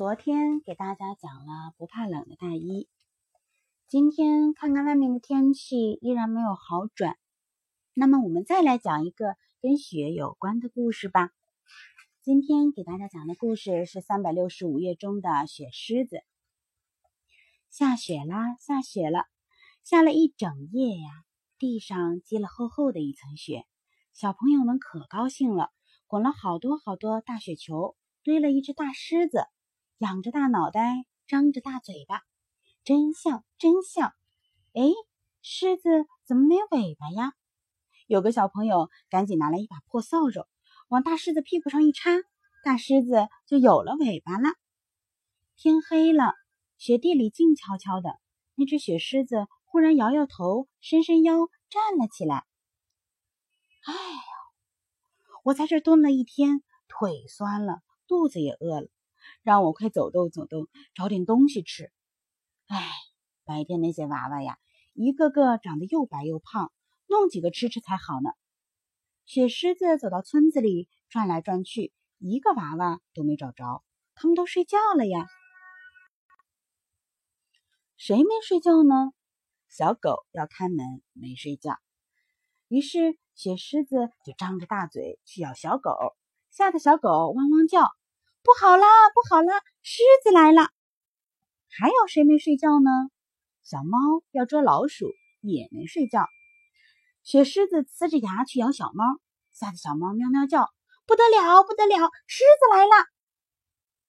昨天给大家讲了不怕冷的大衣，今天看看外面的天气依然没有好转，那么我们再来讲一个跟雪有关的故事吧。今天给大家讲的故事是三百六十五页中的雪狮子。下雪啦，下雪了，下了一整夜呀，地上积了厚厚的一层雪，小朋友们可高兴了，滚了好多好多大雪球，堆了一只大狮子。仰着大脑袋，张着大嘴巴，真像，真像。哎，狮子怎么没尾巴呀？有个小朋友赶紧拿来一把破扫帚，往大狮子屁股上一插，大狮子就有了尾巴了。天黑了，雪地里静悄悄的。那只雪狮子忽然摇摇头，伸伸腰，站了起来。哎呀，我在这蹲了一天，腿酸了，肚子也饿了。让我快走动走动，找点东西吃。哎，白天那些娃娃呀，一个个长得又白又胖，弄几个吃吃才好呢。雪狮子走到村子里转来转去，一个娃娃都没找着，他们都睡觉了呀。谁没睡觉呢？小狗要看门，没睡觉。于是雪狮子就张着大嘴去咬小狗，吓得小狗汪汪叫。不好啦，不好啦！狮子来了。还有谁没睡觉呢？小猫要捉老鼠，也没睡觉。雪狮子呲着牙去咬小猫，吓得小猫喵喵叫。不得了，不得了！狮子来了。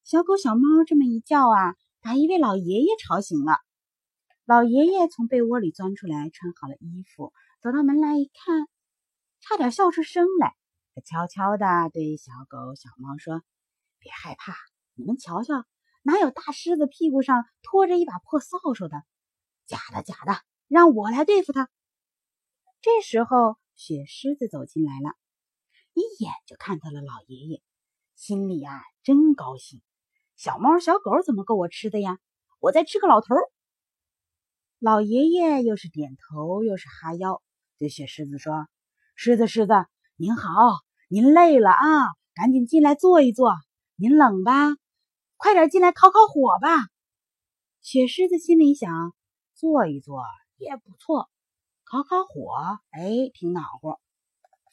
小狗、小猫这么一叫啊，把一位老爷爷吵醒了。老爷爷从被窝里钻出来，穿好了衣服，走到门来一看，差点笑出声来。他悄悄地对小狗、小猫说。别害怕，你们瞧瞧，哪有大狮子屁股上拖着一把破扫帚的？假的，假的，让我来对付他。这时候，雪狮子走进来了，一眼就看到了老爷爷，心里啊真高兴。小猫、小狗怎么够我吃的呀？我再吃个老头。老爷爷又是点头又是哈腰，对雪狮子说：“狮子，狮子，您好，您累了啊，赶紧进来坐一坐。”您冷吧？快点进来烤烤火吧。雪狮子心里想：坐一坐也不错，烤烤火，哎，挺暖和。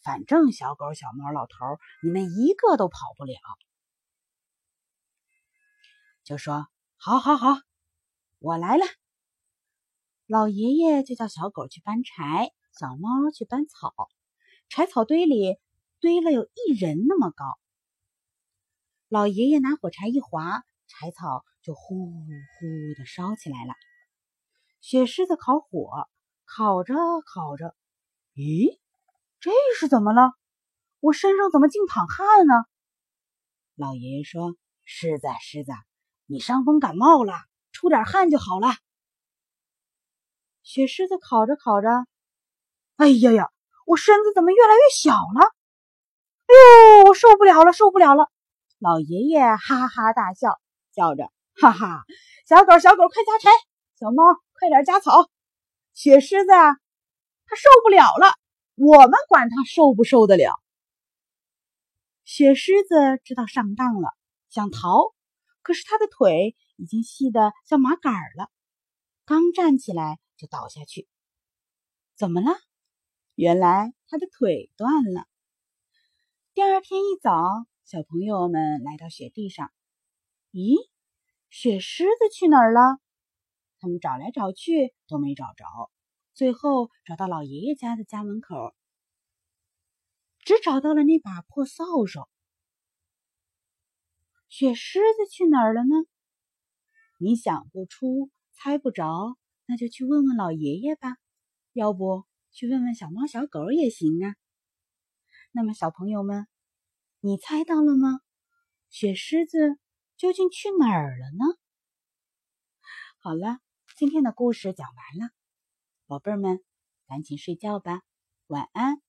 反正小狗、小猫、老头，你们一个都跑不了。就说：好好好，我来了。老爷爷就叫小狗去搬柴，小猫去搬草。柴草堆里堆了有一人那么高。老爷爷拿火柴一划，柴草就呼呼的烧起来了。雪狮子烤火，烤着烤着，咦，这是怎么了？我身上怎么净淌汗呢？老爷爷说：“狮子，狮子，你伤风感冒了，出点汗就好了。”雪狮子烤着烤着，哎呀呀，我身子怎么越来越小了？哎呦，我受不了了，受不了了！老爷爷哈哈大笑，叫着：“哈哈，小狗小狗快加柴，小猫快点加草。雪狮子啊它受不了了，我们管它受不受得了。”雪狮子知道上当了，想逃，可是它的腿已经细得像麻杆了，刚站起来就倒下去。怎么了？原来它的腿断了。第二天一早。小朋友们来到雪地上，咦，雪狮子去哪儿了？他们找来找去都没找着，最后找到老爷爷家的家门口，只找到了那把破扫帚。雪狮子去哪儿了呢？你想不出，猜不着，那就去问问老爷爷吧，要不去问问小猫小狗也行啊。那么，小朋友们。你猜到了吗？雪狮子究竟去哪儿了呢？好了，今天的故事讲完了，宝贝们，赶紧睡觉吧，晚安。